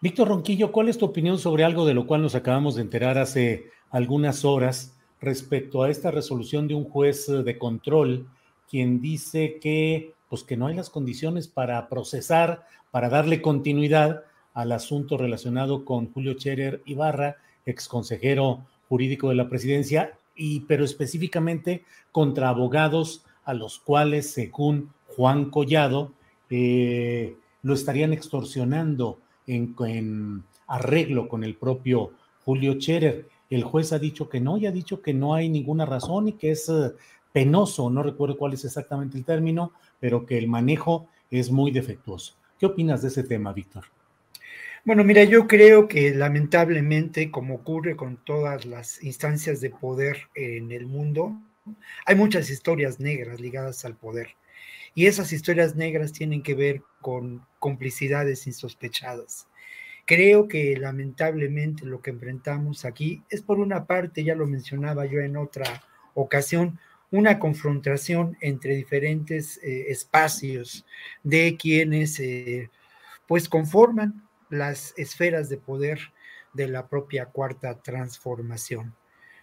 Víctor Ronquillo, ¿cuál es tu opinión sobre algo de lo cual nos acabamos de enterar hace algunas horas respecto a esta resolución de un juez de control, quien dice que, pues que no hay las condiciones para procesar, para darle continuidad al asunto relacionado con Julio Scherer Ibarra, ex consejero jurídico de la presidencia, y pero específicamente contra abogados a los cuales, según Juan Collado, eh, lo estarían extorsionando en, arreglo con el propio Julio Scherer. El juez ha dicho que no y ha dicho que no hay ninguna razón y que es eh, penoso, no recuerdo cuál es exactamente el término, pero que el manejo es muy defectuoso. ¿Qué opinas de ese tema, Víctor? Bueno, mira, yo creo que lamentablemente, como ocurre con todas las instancias de poder en el mundo, hay muchas historias negras ligadas al poder. Y esas historias negras tienen que ver con complicidades insospechadas. Creo que lamentablemente lo que enfrentamos aquí es por una parte, ya lo mencionaba yo en otra ocasión, una confrontación entre diferentes eh, espacios de quienes eh, pues conforman las esferas de poder de la propia cuarta transformación.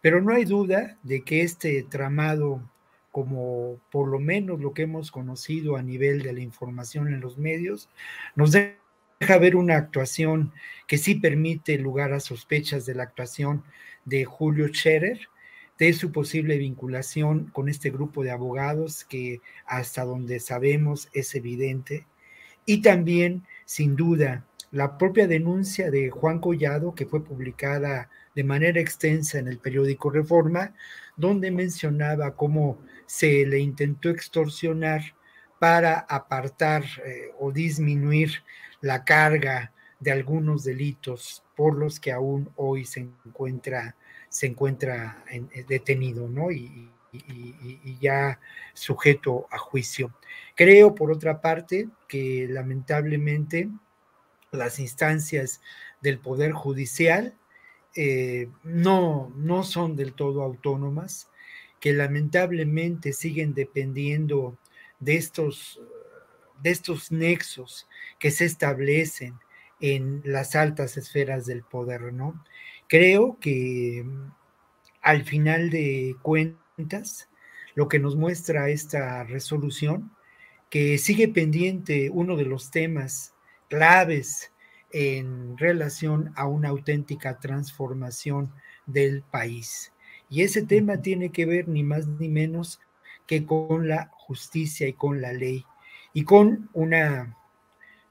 Pero no hay duda de que este tramado como por lo menos lo que hemos conocido a nivel de la información en los medios, nos deja ver una actuación que sí permite lugar a sospechas de la actuación de Julio Scherer, de su posible vinculación con este grupo de abogados que hasta donde sabemos es evidente, y también, sin duda, la propia denuncia de Juan Collado, que fue publicada de manera extensa en el periódico Reforma, donde mencionaba cómo se le intentó extorsionar para apartar eh, o disminuir la carga de algunos delitos por los que aún hoy se encuentra, se encuentra eh, detenido, ¿no? Y, y, ya sujeto a juicio. Creo, por otra parte, que lamentablemente las instancias del Poder Judicial eh, no, no son del todo autónomas, que lamentablemente siguen dependiendo de estos, de estos nexos que se establecen en las altas esferas del poder, ¿no? Creo que mm, al final de cuentas, lo que nos muestra esta resolución, que sigue pendiente uno de los temas claves en relación a una auténtica transformación del país. Y ese tema tiene que ver ni más ni menos que con la justicia y con la ley y con una,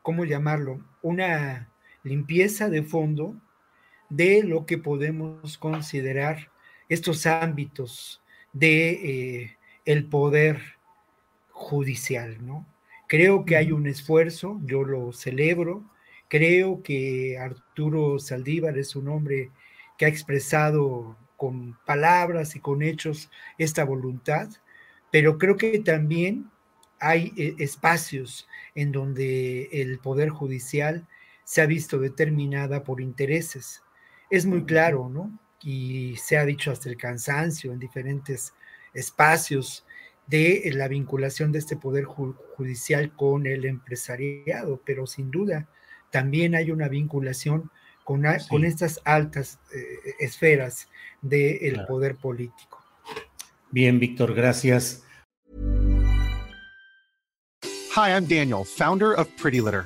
¿cómo llamarlo? Una limpieza de fondo de lo que podemos considerar estos ámbitos de eh, el poder judicial, ¿no? Creo que hay un esfuerzo, yo lo celebro, creo que Arturo Saldívar es un hombre que ha expresado con palabras y con hechos esta voluntad, pero creo que también hay eh, espacios en donde el Poder Judicial se ha visto determinada por intereses. Es muy claro, ¿no? Y se ha dicho hasta el cansancio en diferentes espacios de la vinculación de este Poder Judicial con el empresariado, pero sin duda también hay una vinculación con, con estas altas eh, esferas del claro. poder político. Bien, Víctor, gracias. Hi, I'm Daniel, founder of Pretty Litter.